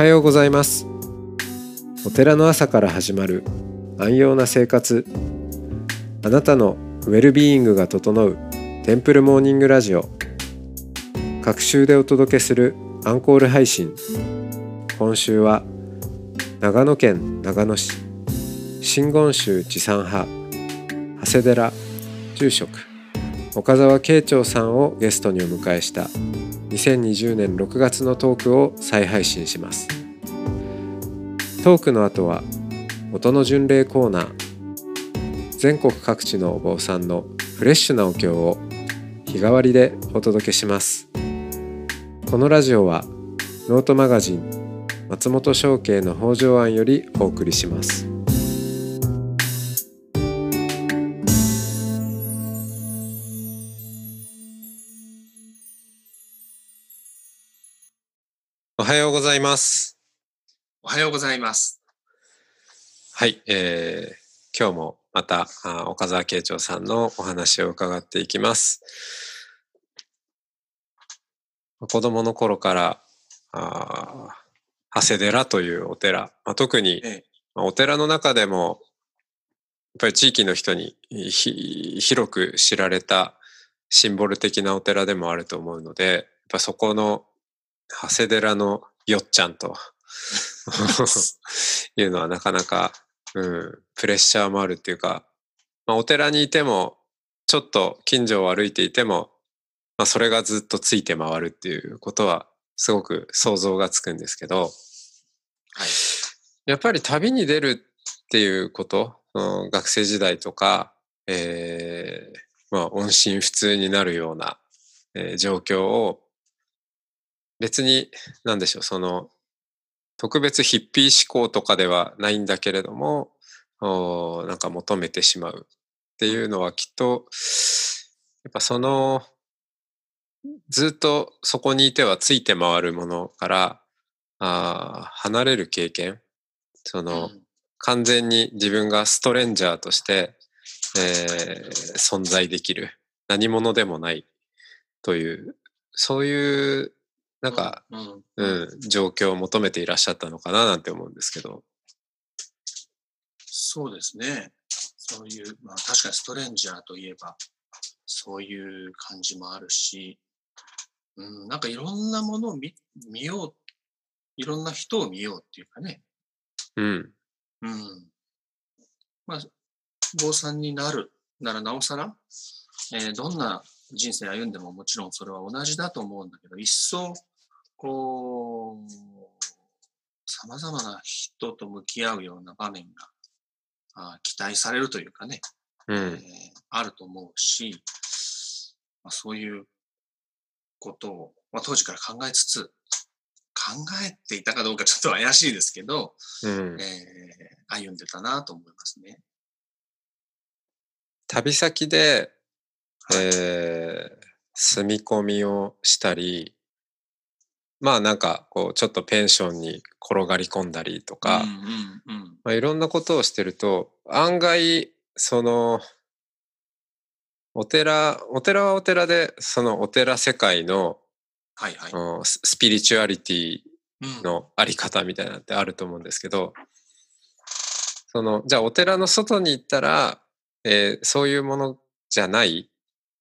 はようございます。お寺の朝から始まる安養な生活。あなたのウェルビーイングが整うテンプルモーニングラジオ。各週でお届けするアンコール配信。今週は長野県長野市。真言宗持参派。長谷寺住職。岡澤慶長さんをゲストにお迎えした2020年6月のトークを再配信します。トークの後は音の巡礼コーナー。全国各地のお坊さんのフレッシュなお経を日替わりでお届けします。このラジオはノートマガジン松本商家の北条庵よりお送りします。ますおはようございます。はい、えー、今日もまたあ岡澤慶長さんのお話を伺っていきます。子供の頃からあー長谷寺というお寺、まあ、特に、ええまあお寺の中でもやっぱり地域の人にひ広く知られたシンボル的なお寺でもあると思うのでやっぱそこの長谷寺のよっちゃんと いうのはなかなか、うん、プレッシャーもあるっていうか、まあ、お寺にいてもちょっと近所を歩いていても、まあ、それがずっとついて回るっていうことはすごく想像がつくんですけどはい。やっぱり旅に出るっていうこと、うん学生時代とか、えーまあ、音信不通になるような、えー状況を別に何でしょうその特別ヒッピー思考とかではないんだけれどもおーなんか求めてしまうっていうのはきっとやっぱそのずっとそこにいてはついて回るものからあー離れる経験その、うん。完全に自分がストレンジャーとして、えー存在できる何者でもないというそういうなんか、うん、うん状況を求めていらっしゃったのかななんて思うんですけど。そうですね。そういう、まあ確かにストレンジャーといえば、そういう感じもあるし、うん、なんかいろんなものを見見よう、いろんな人を見ようっていうかね、うんうん。まあ、坊さんになるならなおさら、えーどんな人生歩んでももちろんそれは同じだと思うんだけど、一層、こう、様々な人と向き合うような場面があー期待されるというかね、うえーんあると思うし、まあ、そういうことを、まあ、当時から考えつつ、考えていたかどうかちょっと怪しいですけど、うん。えー歩んでたなと思いますね。旅先で、はい。えー住み込みをしたりまあなんかこうちょっとペンションに転がり込んだりとか、うんうんうん。まあ、いろんなことをしてると案外そのお寺お寺はお寺でそのお寺世界の、はいはい。うんススピリチュアリティうん。のあり方みたいなのってあると思うんですけど。そのじゃあお寺の外に行ったら、えーそういうものじゃない、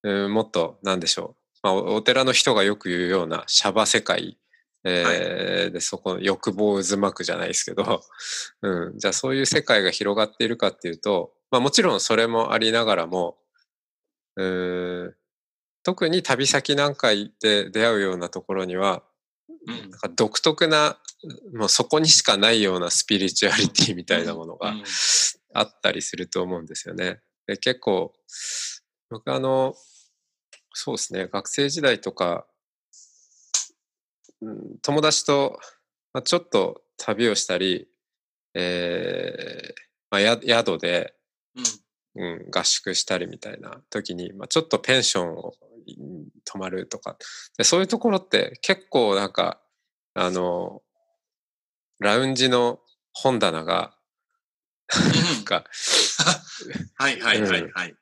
うんもっとなんでしょう、まあ、おお寺の人がよく言うようなシャバ世界、えーでそこの欲望渦巻くじゃないですけど、うん、じゃあそういう世界が広がっているかっていうと、まあ、もちろんそれもありながらもうーん特に旅先なんか行って出会うようなところにはうん。なんか独特な、もうそこにしかないようなスピリチュアリティみたいなものがうん。あったりすると思うんですよね。で結構、僕あの、そうですね、学生時代とか、うん友達と、まあ、ちょっと旅をしたり、えーまあ、や宿で、うん。うん、合宿したりみたいな時に、まあ、ちょっとペンションをうん泊まるとか。でそういうところって結構なんかあのラウンジの本棚がなんか はいはいはいはい。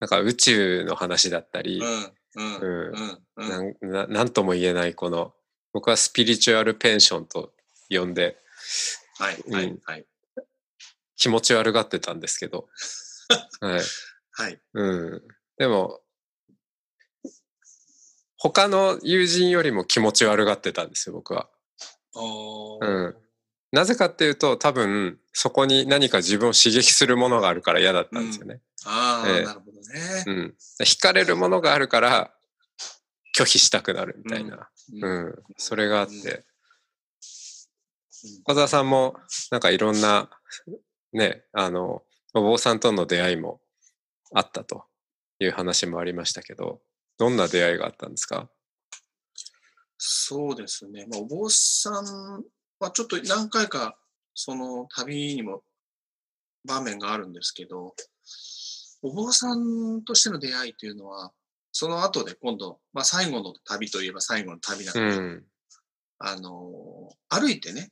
なんか宇宙の話だったり、うんうんうん。なんとも言えないこの僕はスピリチュアルペンションと呼んではい、はいうん、はい。気持ち悪がってたんですけど、はい。はい。うん。でも、他の友人よりも気持ち悪がってたんですよ、僕は。おうんなぜかっていうと、多分、そこに何か自分を刺激するものがあるから嫌だったんですよね。ああ、ええなるほどねう。ん。惹かれるものがあるから、拒否したくなるみたいな。うん。それがあって。小沢さんも、なんかいろんな、ね、あの、お坊さんとの出会いもあったという話もありましたけど、どんな出会いがあったんですか？そうですね。まあ、お坊さんはちょっと何回かその旅にも場面があるんですけど、お坊さんとしての出会いというのは、その後で今度、まあ最後の旅といえば最後の旅なんで、うん。あの、歩いてね、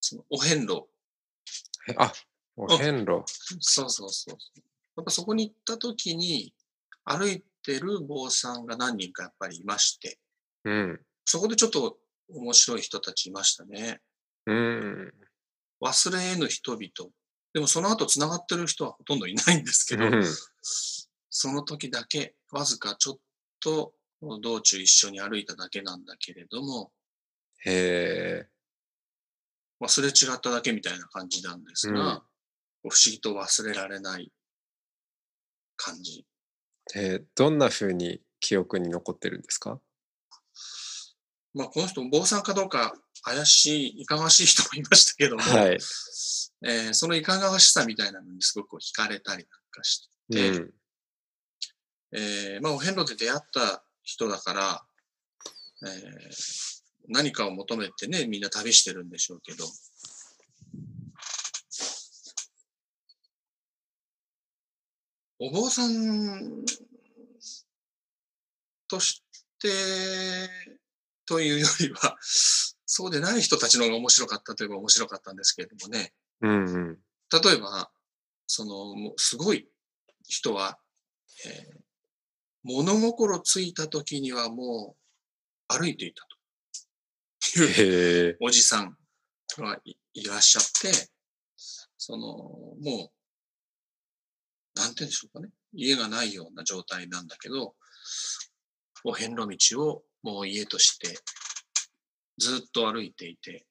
そのお遍路、えあ、お遍路。そうそうそう。やっぱそこに行った時に、歩いてる坊さんが何人かやっぱりいまして、うん。そこでちょっと面白い人たちいましたね。うん。忘れ得ぬ人々。でもその後繋がってる人はほとんどいないんですけど、うんその時だけ、わずかちょっと道中一緒に歩いただけなんだけれども、へえ。忘れ違っただけみたいな感じなんですが、うん不思議と忘れられない感じ。えーどんな風に記憶に残ってるんですか？まあこの人、坊さんかどうか怪しい、いかがわしい人もいましたけども、はい。えーそのいかがわしさみたいなのにすごく惹かれたりなんかして、うん。えーまあ、お遍路で出会った人だから、えー何かを求めてね、みんな旅してるんでしょうけど、お坊さんとしてというよりは、そうでない人たちの方が面白かったといえば面白かったんですけれどもね、うんうん。例えば、その、もうすごい人は、えー物心ついた時にはもう歩いていたとい。おじさんがいいらっしゃって、その、もう、なんて言うんでしょうかね。家がないような状態なんだけど、お遍路道をもう家としてずっと歩いていて、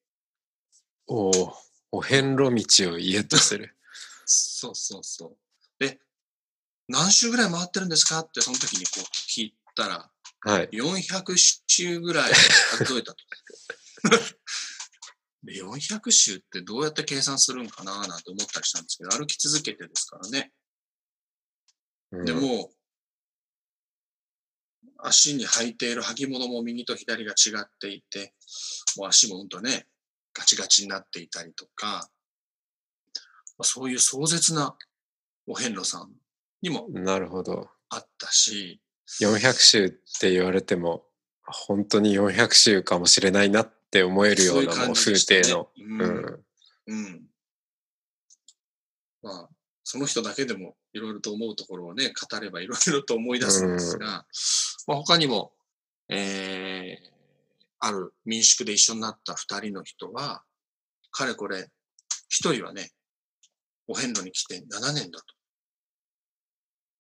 おお。お遍路道を家とする。そうそうそう。で、何周ぐらい回ってるんですか？ってその時にこう聞いたら、はい。400周ぐらい数えたと。で400周ってどうやって計算するんかななんて思ったりしたんですけど、歩き続けてですからね。うんでも、足に履いている履物も右と左が違っていて、もう足もうんとね、ガチガチになっていたりとか、まあそういう壮絶なお遍路さんにもなるほど。あったし、400周って言われても、本当に400周かもしれないなって思えるようなもう風景の。うんうん。うん。まあ、その人だけでもいろいろと思うところをね、語ればいろいろと思い出すんですが、まあ、他にも、えー、ある民宿で一緒になった二人の人は、かれこれ、一人はね、お遍路に来て7年だと。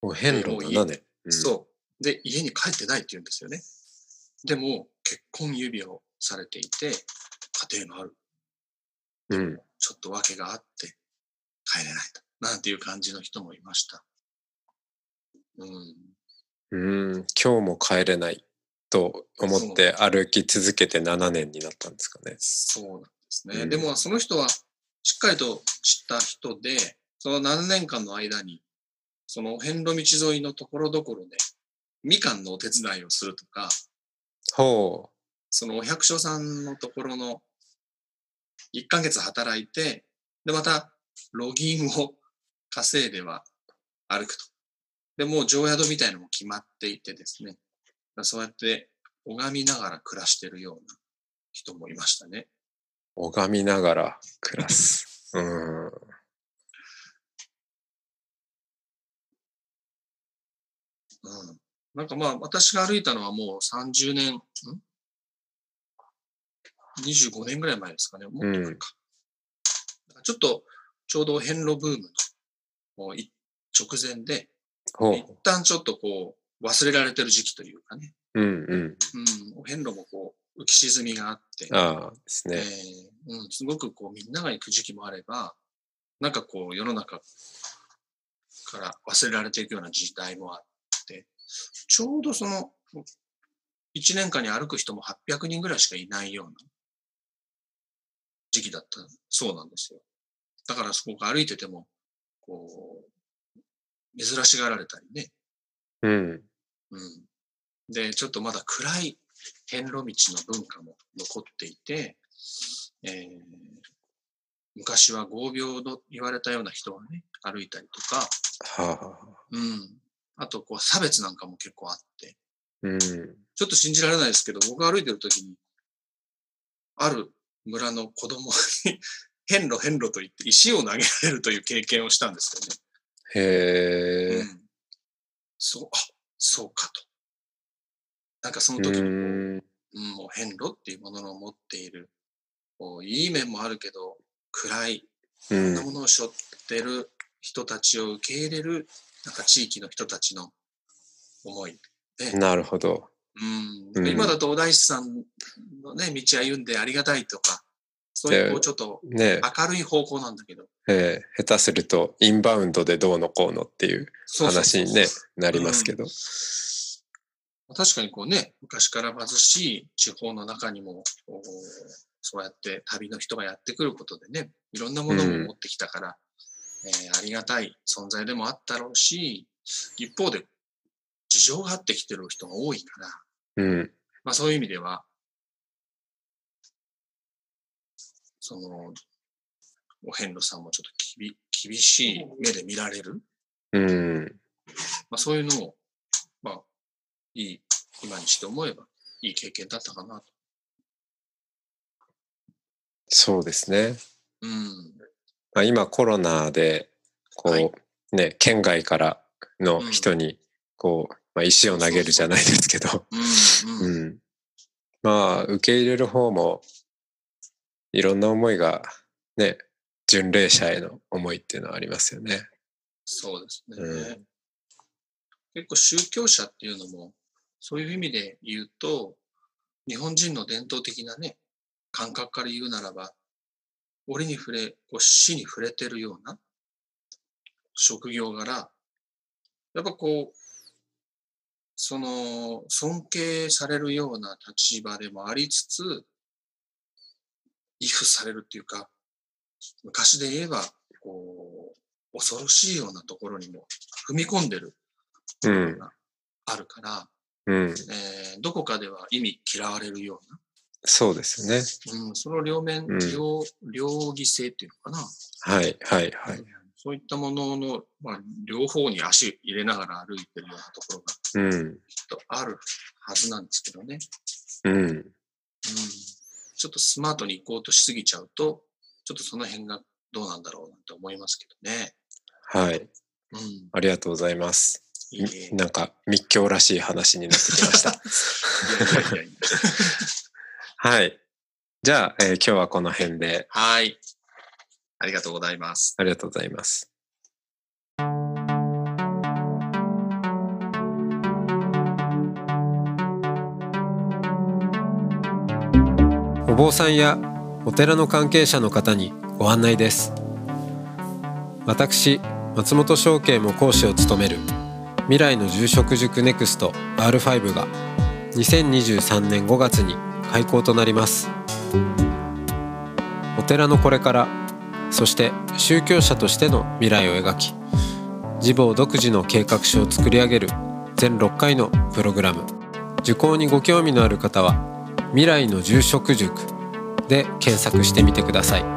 もう家7年。うんそう。で、家に帰ってないって言うんですよね。でも、結婚指輪をされていて、家庭がある。うん。ちょっと訳があって帰れないと。なんていう感じの人もいました。うん。うん。今日も帰れないと思って歩き続けて7年になったんですかね。そうなんですね。うんでも、その人はしっかりと知った人で、その何年間の間に、その遍路道沿いのところどころで、みかんのお手伝いをするとか、ほそのお百姓さんのところの1ヶ月働いて、で、また、ロギンを稼いでは歩くと。で、もう常宿みたいのも決まっていてですね。そうやって拝みながら暮らしてるような人もいましたね。う。拝みながら暮らす。うん。うん。なんかまあ、私が歩いたのはもう30年、ん？25年ぐらい前ですかね。もっと前うんか。ちょっと、ちょうど遍路ブームのもうい直前で、一旦ちょっとこう、忘れられてる時期というかね。うんうん。うん、遍路もこう、浮き沈みがあって、ああですえね。ーうん、すごくこう、みんなが行く時期もあれば、なんかこう、世の中から忘れられていくような時代もあって、ちょうどその、1年間に歩く人も800人ぐらいしかいないような時期だったそうなんですよ。だからそこ歩いてても、こう、珍しがられたりね。うん。うん。で、ちょっとまだ暗い遍路道の文化も残っていて、えー昔は合病と言われたような人がね、歩いたりとか、はあ。うん。あと、こう、差別なんかも結構あって、うん。ちょっと信じられないですけど、僕が歩いてる時に、ある村の子供に、変路変路と言って石を投げられるという経験をしたんですよね。へえ。うん、そう、あ、そうかと。なんかそのう時にこう、ん。うん、もう変路っていうものの持っている、こういい面もあるけど、暗い、うんそんなものを背負ってる人たちを受け入れる、なんか地域の人たちの思い。なるほど。うん。うん。今だとお大師さんのね、道歩んでありがたいとか、そういうこうちょっとね明るい方向なんだけど、ええ。下手するとインバウンドでどうのこうのっていう話にねなりますけど。確かにこうね、昔から貧しい地方の中にも、そうやって旅の人がやってくることでね、いろんなものも持ってきたから、えーありがたい存在でもあったろうし、一方で事情があってきてる人が多いから、うん。まあそういう意味では、その、お遍路さんもちょっときび厳しい目で見られる、うん。まあそういうのを、まあ、いい、今にして思えば、いい経験だったかなと。そうですね。うん。まあ、今コロナでこう、はい。ね県外からの人にこう、まあ、石を投げるじゃないですけど、まあ受け入れる方もいろんな思いがね巡礼者への思いっていうのはありますよね。そうですね。うん。結構宗教者っていうのも、そういう意味で言うと、日本人の伝統的なね、感覚から言うならば、折に触れ、こう死に触れてるような職業柄、やっぱこう、その、尊敬されるような立場でもありつつ、畏怖されるっていうか、昔で言えば、こう、恐ろしいようなところにも踏み込んでるところがあるから、うん、えーどこかでは意味嫌われるよそうですよね。うん、その両面、うん両、両義性っていうのかな。はいはいはい。そういったものの、まあ、両方に足入れながら歩いてるようなところがうん、きっとあるはずなんですけどね。うん、うん、ちょっとスマートに行こうとしすぎちゃうと、ちょっとその辺がどうなんだろうなんて思いますけどね。はい。うん。ありがとうございます。いいえ。なんか密教らしい話になってきました。いやいやいやいや。はい。じゃあ、えー今日はこの辺ではい。ありがとうございます。ありがとうございます。お坊さんやお寺の関係者の方にご案内です私松本証券も講師を務める未来の住職塾ネクスト R5 が2023年5月に開校となります。お寺のこれからそして宗教者としての未来を描き自暴独自の計画書を作り上げる全6回のプログラム。受講にご興味のある方は「未来の住職塾」で検索してみてください。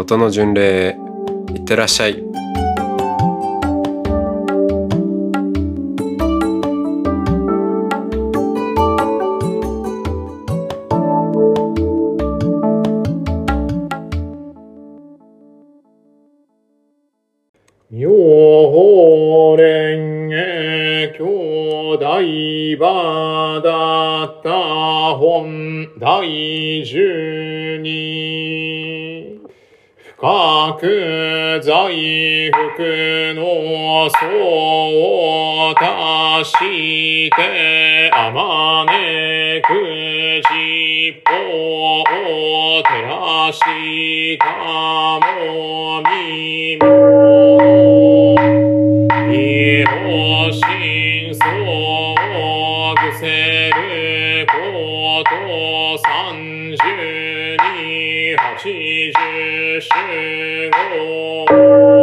音の巡礼へいってらっしゃい。く財福の層を足してあまねく実法を照らしたもみも異法真相をぐせること三十に八十四号。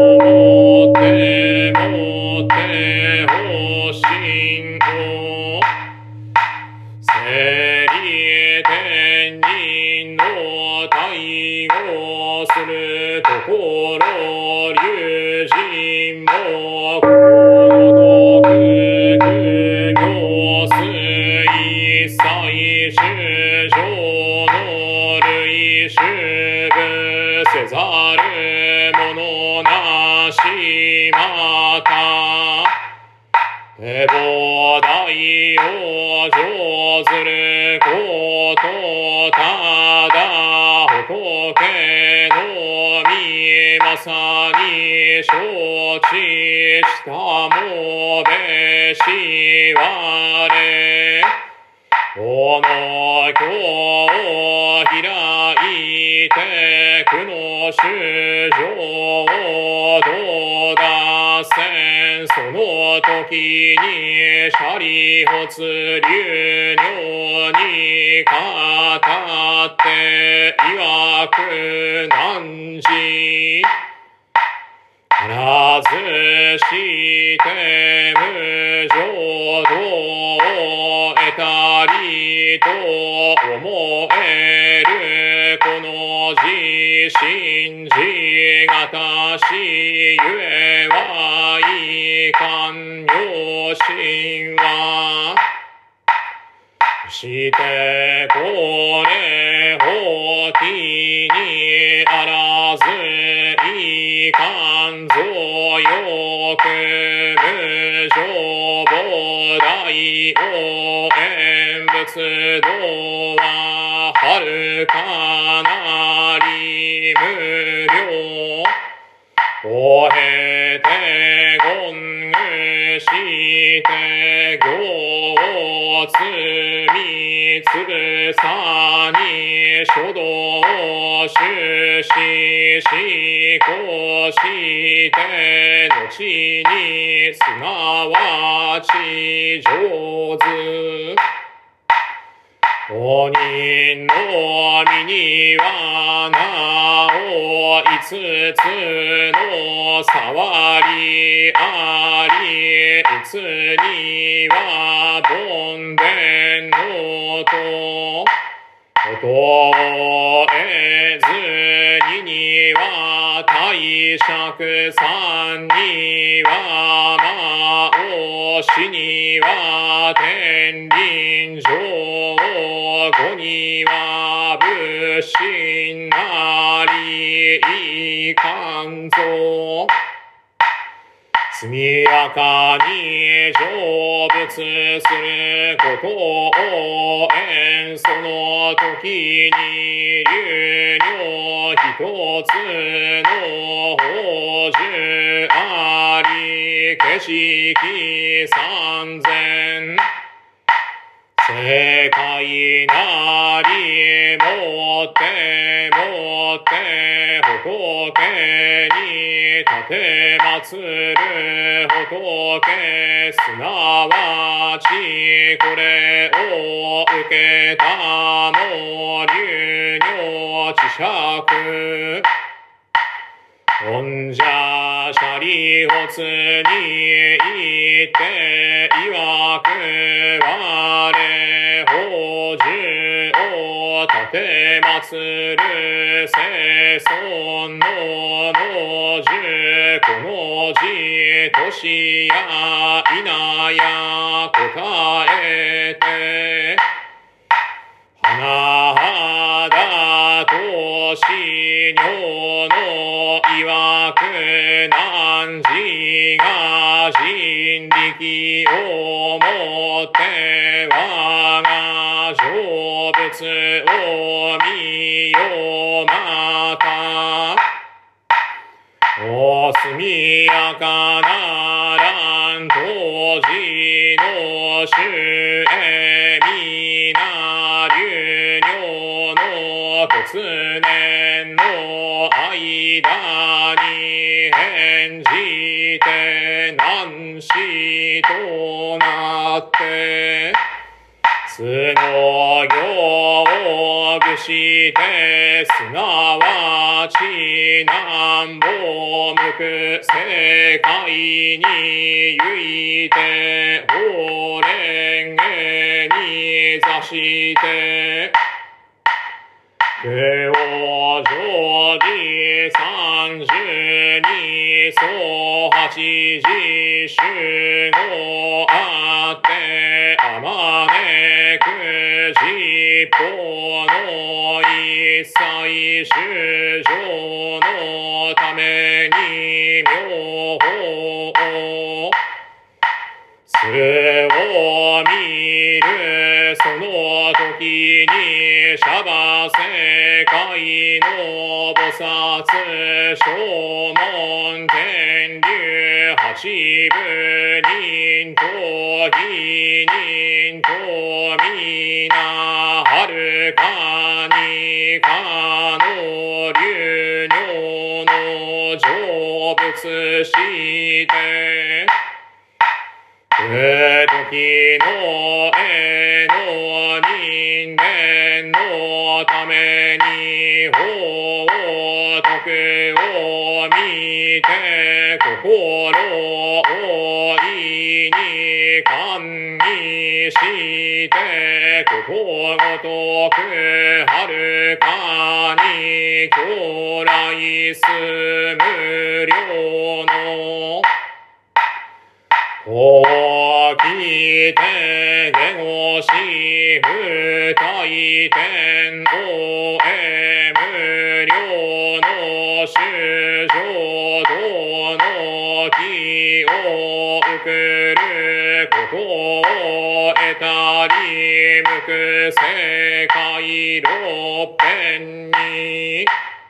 承知したもべしわれこの今日開いてくの主上をどうだせん。その時にシャリホツ流尿に語って曰く何時なずして無常道を得たりと思えるこの自信自がたしゆえはいかんよしはしてこれほきにあらずいかんよく無常菩提応援仏道ははるかなり無料。おへてごんぐして行を積みつぶさに書道出資しこして後にすなわち上手。お人の身にはなお五つの触りあり、いつには梵伝のと、ことえずにには大釈三には魔王死には天輪上。五には武神なりいかんぞ速やかに成仏することを縁その時に流尿一つの宝珠あり景色三千。世界なりもってもって仏に立て祀る仏すなわちこれを受けたも流女知釈本者シャリホツに行って曰く我法樹を立て祀る世尊のの樹この字年や稲や答えてなあだとしののいわくなんじが人力をもってわが成仏をみよまた。お速やかならんとじの主えみなの突然の間に返じて難しとなって素の行を具してすなわち南北向く世界にゆいて法蓮華に座して九王常時三十二層八時集合あってあまねく実法の一切衆生のために妙法をそれを見る。その時にシャバ世界の菩薩正門天竜八部人と義人と皆はるかにかの流尿の成仏して時の絵の人間のために法徳を見て心を意に感にしてことごとくはるかに将来す無量の大きて下語し不体天をえ無量の衆生道の気を受くることを得たり向く世界六辺にシャ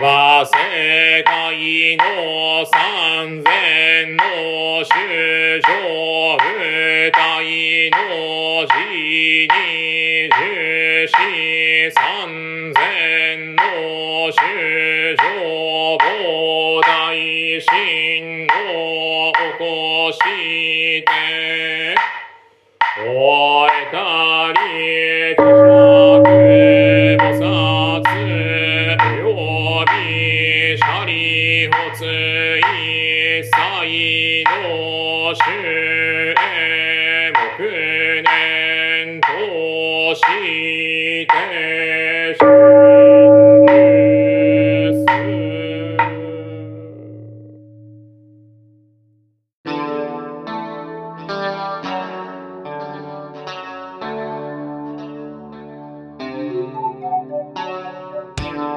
バ世界の三千の衆生部隊の字に十四三千の衆生膨大心を起こして